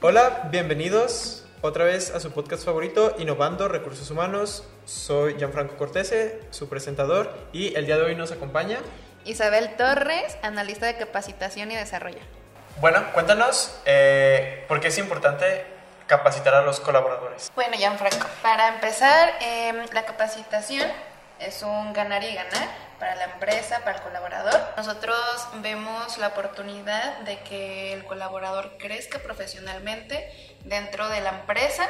Hola, bienvenidos otra vez a su podcast favorito, Innovando Recursos Humanos. Soy Gianfranco Cortese, su presentador, y el día de hoy nos acompaña Isabel Torres, analista de capacitación y desarrollo. Bueno, cuéntanos eh, por qué es importante capacitar a los colaboradores. Bueno, Gianfranco, para empezar, em, la capacitación es un ganar y ganar para la empresa, para el colaborador. Nosotros vemos la oportunidad de que el colaborador crezca profesionalmente dentro de la empresa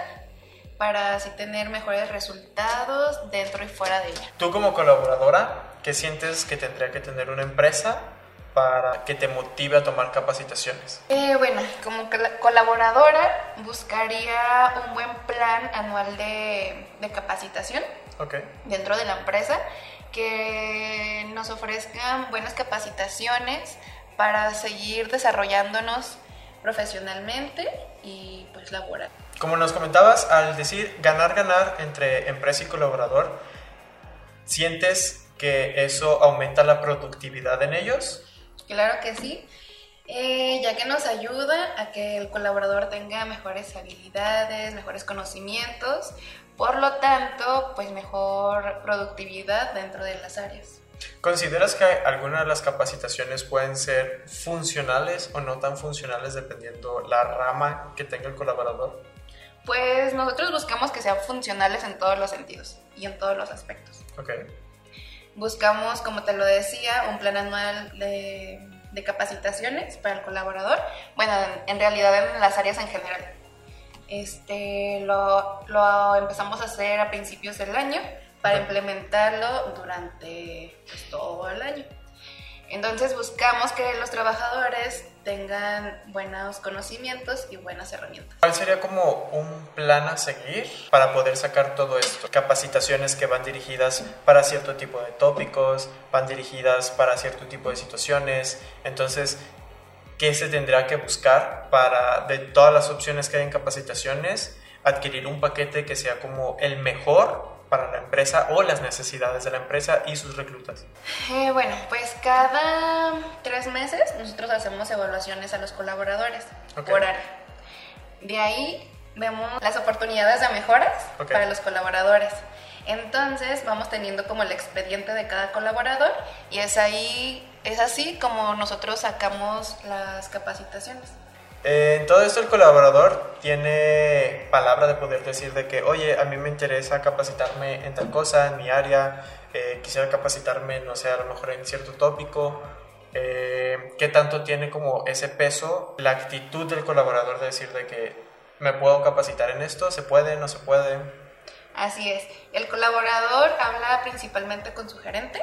para así tener mejores resultados dentro y fuera de ella. Tú como colaboradora, ¿qué sientes que tendría que tener una empresa para que te motive a tomar capacitaciones? Eh, bueno, como colaboradora buscaría un buen plan anual de, de capacitación okay. dentro de la empresa que nos ofrezcan buenas capacitaciones para seguir desarrollándonos profesionalmente y pues laboral. Como nos comentabas, al decir ganar, ganar entre empresa y colaborador, ¿sientes que eso aumenta la productividad en ellos? Claro que sí, eh, ya que nos ayuda a que el colaborador tenga mejores habilidades, mejores conocimientos, por lo tanto, pues mejor productividad dentro de las áreas. ¿Consideras que algunas de las capacitaciones pueden ser funcionales o no tan funcionales dependiendo la rama que tenga el colaborador? Pues nosotros buscamos que sean funcionales en todos los sentidos y en todos los aspectos. Ok. Buscamos, como te lo decía, un plan anual de, capacitaciones para el colaborador. Bueno, en realidad en las áreas en general. Este, lo, lo empezamos a hacer a principios del año para implementarlo durante pues, todo el año. Entonces buscamos que los trabajadores tengan buenos conocimientos y buenas herramientas. ¿Cuál sería como un plan a seguir para poder sacar todo esto? Capacitaciones que van dirigidas para cierto tipo de tópicos, van dirigidas para cierto tipo de situaciones. Entonces, ¿qué se tendrá que buscar para, de todas las opciones que hay en capacitaciones, adquirir un paquete que sea como el mejor para la empresa o las necesidades de la empresa y sus reclutas? Eh, bueno, pues cada tres meses nosotros hacemos evaluaciones a los colaboradores por área. De ahí vemos las oportunidades de mejoras para los colaboradores. Entonces vamos teniendo como el expediente de cada colaborador y es ahí, es así como nosotros sacamos las capacitaciones. Eh, en todo esto el colaborador tiene palabra de poder decir de que, oye, a mí me interesa capacitarme en tal cosa, en mi área, eh, quisiera capacitarme, no sé, a lo mejor en cierto tópico. Eh, ¿Qué tanto tiene como ese peso la actitud del colaborador de decir de que me puedo capacitar en esto, se puede, no se puede? Así es, el colaborador habla principalmente con su gerente,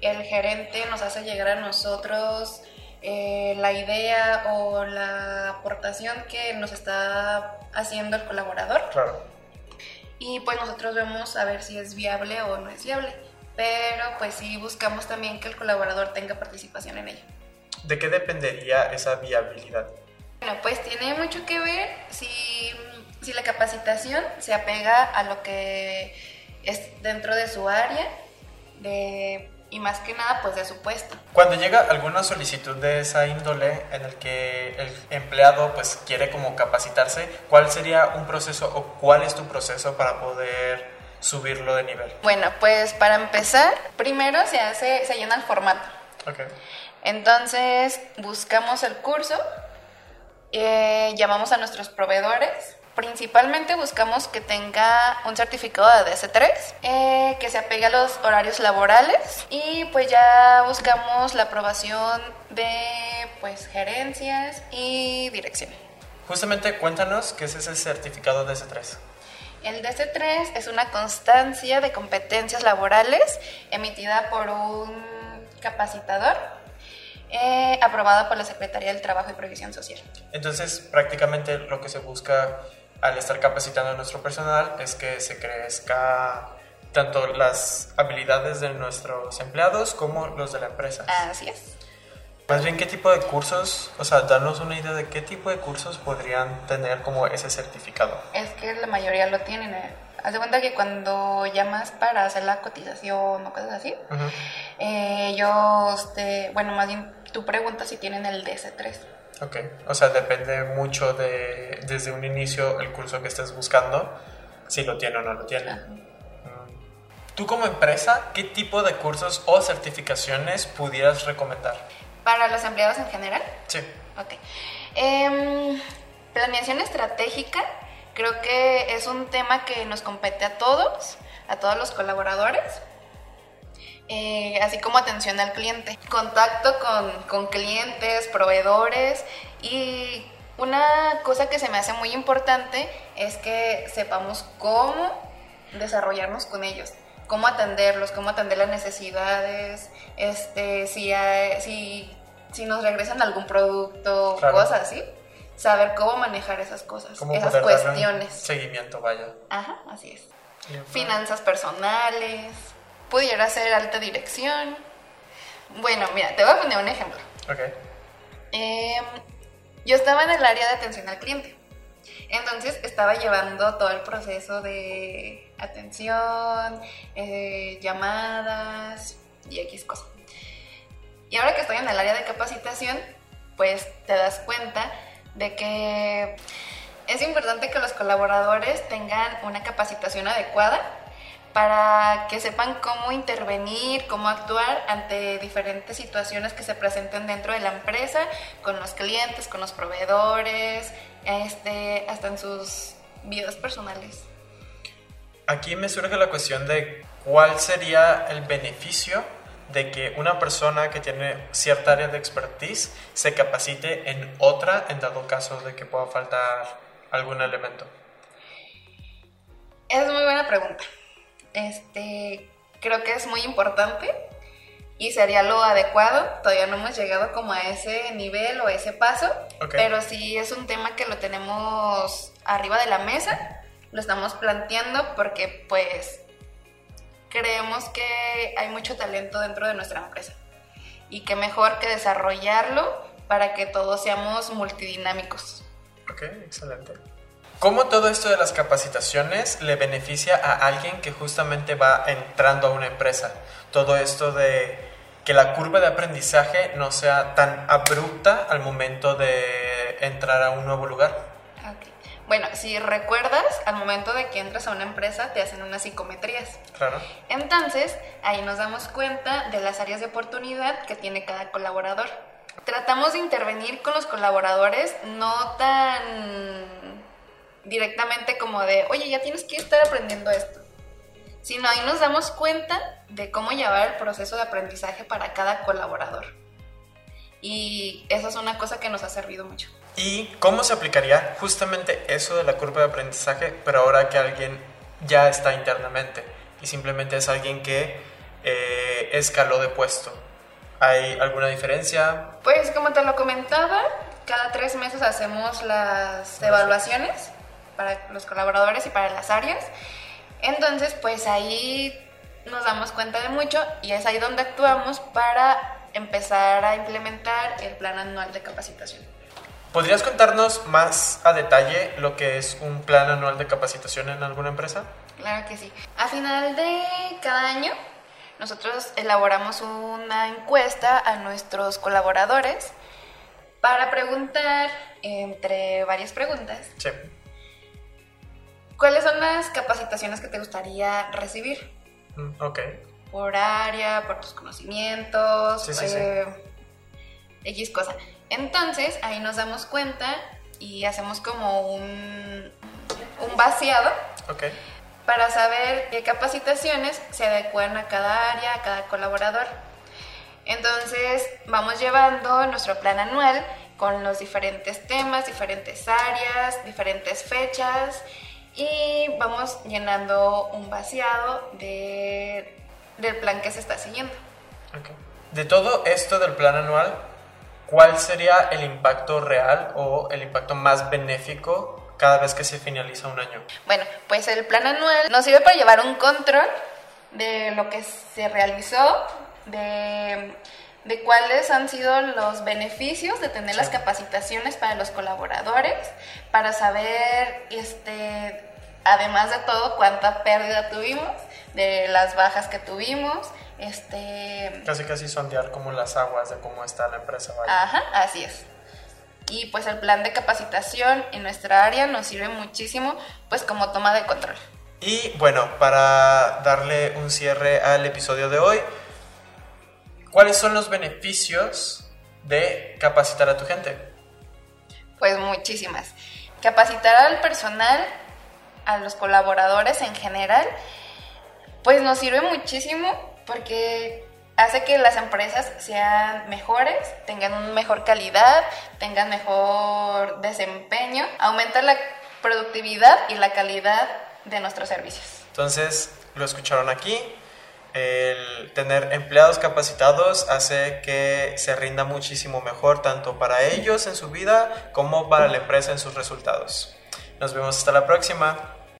el gerente nos hace llegar a nosotros eh, la idea o la aportación que nos está haciendo el colaborador. Claro. Y pues nosotros vemos a ver si es viable o no es viable. Pero pues sí buscamos también que el colaborador tenga participación en ello. ¿De qué dependería esa viabilidad? Bueno, pues tiene mucho que ver si, si la capacitación se apega a lo que es dentro de su área, de y más que nada pues de su puesto. Cuando llega alguna solicitud de esa índole en el que el empleado pues quiere como capacitarse, ¿cuál sería un proceso o cuál es tu proceso para poder subirlo de nivel? Bueno, pues para empezar, primero se hace se llena el formato. Okay. Entonces, buscamos el curso, eh, llamamos a nuestros proveedores Principalmente buscamos que tenga un certificado de DS3, eh, que se apegue a los horarios laborales y pues ya buscamos la aprobación de pues gerencias y dirección. Justamente cuéntanos qué es ese certificado DS3. El DS3 es una constancia de competencias laborales emitida por un capacitador eh, aprobada por la Secretaría del Trabajo y Previsión Social. Entonces, prácticamente lo que se busca al estar capacitando a nuestro personal es que se crezca tanto las habilidades de nuestros empleados como los de la empresa. Así es. Más bien, ¿qué tipo de cursos, o sea, darnos una idea de qué tipo de cursos podrían tener como ese certificado? Es que la mayoría lo tienen. ¿eh? Haz de cuenta que cuando llamas para hacer la cotización o cosas así, eh, ellos, te, bueno, más bien tú preguntas si tienen el DS3. Ok, o sea, depende mucho de desde un inicio el curso que estés buscando, si lo tiene o no lo tiene. Mm. Tú como empresa, ¿qué tipo de cursos o certificaciones pudieras recomendar? ¿Para los empleados en general? Sí. Ok. Em, planeación estratégica, creo que es un tema que nos compete a todos, a todos los colaboradores. Eh, así como atención al cliente, contacto con, con clientes, proveedores y una cosa que se me hace muy importante es que sepamos cómo desarrollarnos con ellos, cómo atenderlos, cómo atender las necesidades, este, si, si, si nos regresan algún producto, cosas así, saber cómo manejar esas cosas, esas cuestiones. Seguimiento, vaya. Ajá, así es. Finanzas personales pudiera ser alta dirección. Bueno, mira, te voy a poner un ejemplo. Ok. Em, yo estaba en el área de atención al cliente. Entonces estaba llevando todo el proceso de atención, eh, llamadas y X cosas. Y ahora que estoy en el área de capacitación, pues te das cuenta de que es importante que los colaboradores tengan una capacitación adecuada para que sepan cómo intervenir, cómo actuar ante diferentes situaciones que se presenten dentro de la empresa, con los clientes, con los proveedores, este, hasta en sus vidas personales. Aquí me surge la cuestión de cuál sería el beneficio de que una persona que tiene cierta área de expertise se capacite en otra en dado caso de que pueda faltar algún elemento. Es muy buena pregunta. Este, creo que es muy importante y sería lo adecuado. Todavía no hemos llegado como a ese nivel o ese paso, pero sí es un tema que lo tenemos arriba de la mesa, lo estamos planteando porque pues creemos que hay mucho talento dentro de nuestra empresa y que mejor que desarrollarlo para que todos seamos multidinámicos. Ok, excelente. ¿Cómo todo esto de las capacitaciones le beneficia a alguien que justamente va entrando a una empresa? Todo esto de que la curva de aprendizaje no sea tan abrupta al momento de entrar a un nuevo lugar. Bueno, si recuerdas, al momento de que entras a una empresa te hacen unas psicometrías. Claro. Entonces, ahí nos damos cuenta de las áreas de oportunidad que tiene cada colaborador. Tratamos de intervenir con los colaboradores no tan directamente como de, oye, ya tienes que estar aprendiendo esto, sino ahí nos damos cuenta de cómo llevar el proceso de aprendizaje para cada colaborador. Y eso es una cosa que nos ha servido mucho. ¿Y cómo se aplicaría justamente eso de la curva de aprendizaje, pero ahora que alguien ya está internamente y simplemente es alguien que eh, escaló de puesto? ¿Hay alguna diferencia? Pues como te lo comentaba, cada tres meses hacemos las evaluaciones para los colaboradores y para las áreas. Entonces, pues ahí nos damos cuenta de mucho y es ahí donde actuamos para empezar a implementar el plan anual de capacitación. ¿Podrías contarnos más a detalle lo que es un plan anual de capacitación en alguna empresa? Claro que sí. A final de cada año, nosotros elaboramos una encuesta a nuestros colaboradores para preguntar, entre varias preguntas, sí. ¿Cuáles son las capacitaciones que te gustaría recibir? Mm, ok. Por área, por tus conocimientos, sí, sí, eh, X cosa. Entonces, ahí nos damos cuenta y hacemos como un, un vaciado. Ok. Para saber qué capacitaciones se adecuan a cada área, a cada colaborador. Entonces, vamos llevando nuestro plan anual con los diferentes temas, diferentes áreas, diferentes fechas y vamos llenando un vaciado de, del plan que se está siguiendo. De todo esto del plan anual, ¿cuál sería el impacto real o el impacto más benéfico cada vez que se finaliza un año? Bueno, pues el plan anual nos sirve para llevar un control de lo que se realizó, de, de cuáles han sido los beneficios de tener las capacitaciones para los colaboradores, para saber este, además de todo, cuánta pérdida tuvimos, de las bajas que tuvimos, este... Casi casi sondear como las aguas de cómo está la empresa. Ajá, así es. y pues el plan de capacitación en nuestra área nos sirve muchísimo pues como toma de control. Y bueno, para darle un cierre al episodio de hoy, ¿cuáles son los beneficios de capacitar a tu gente? Pues muchísimas. Capacitar al personal, a los colaboradores en general, pues nos sirve muchísimo porque hace que las empresas sean mejores, tengan una mejor calidad, tengan mejor desempeño, aumenta la productividad y la calidad de nuestros servicios. Entonces, lo escucharon aquí. El tener empleados capacitados hace que se rinda muchísimo mejor tanto para ellos en su vida como para la empresa en sus resultados. Nos vemos hasta la próxima.